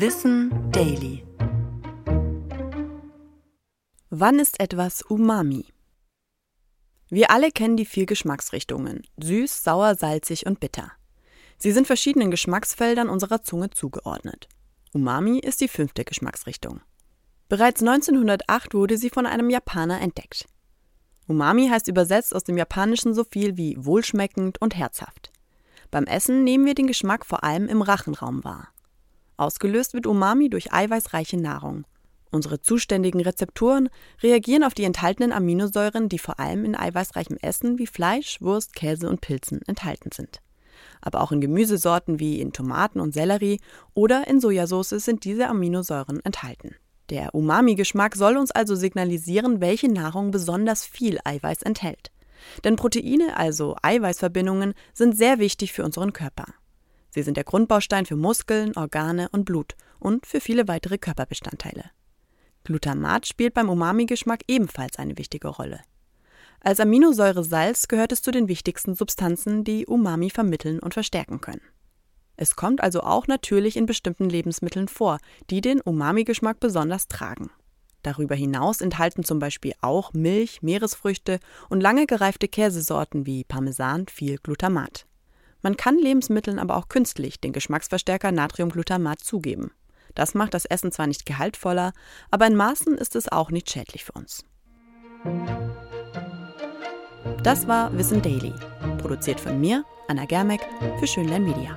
Wissen Daily. Wann ist etwas Umami? Wir alle kennen die vier Geschmacksrichtungen: süß, sauer, salzig und bitter. Sie sind verschiedenen Geschmacksfeldern unserer Zunge zugeordnet. Umami ist die fünfte Geschmacksrichtung. Bereits 1908 wurde sie von einem Japaner entdeckt. Umami heißt übersetzt aus dem Japanischen so viel wie wohlschmeckend und herzhaft. Beim Essen nehmen wir den Geschmack vor allem im Rachenraum wahr. Ausgelöst wird Umami durch eiweißreiche Nahrung. Unsere zuständigen Rezeptoren reagieren auf die enthaltenen Aminosäuren, die vor allem in eiweißreichem Essen wie Fleisch, Wurst, Käse und Pilzen enthalten sind. Aber auch in Gemüsesorten wie in Tomaten und Sellerie oder in Sojasauce sind diese Aminosäuren enthalten. Der Umami-Geschmack soll uns also signalisieren, welche Nahrung besonders viel Eiweiß enthält. Denn Proteine, also Eiweißverbindungen, sind sehr wichtig für unseren Körper. Sie sind der Grundbaustein für Muskeln, Organe und Blut und für viele weitere Körperbestandteile. Glutamat spielt beim Umami-Geschmack ebenfalls eine wichtige Rolle. Als Aminosäure Salz gehört es zu den wichtigsten Substanzen, die Umami vermitteln und verstärken können. Es kommt also auch natürlich in bestimmten Lebensmitteln vor, die den Umami-Geschmack besonders tragen. Darüber hinaus enthalten zum Beispiel auch Milch, Meeresfrüchte und lange gereifte Käsesorten wie Parmesan viel Glutamat. Man kann Lebensmitteln aber auch künstlich den Geschmacksverstärker Natriumglutamat zugeben. Das macht das Essen zwar nicht gehaltvoller, aber in Maßen ist es auch nicht schädlich für uns. Das war Wissen Daily, produziert von mir, Anna Germeck, für Schönlein Media.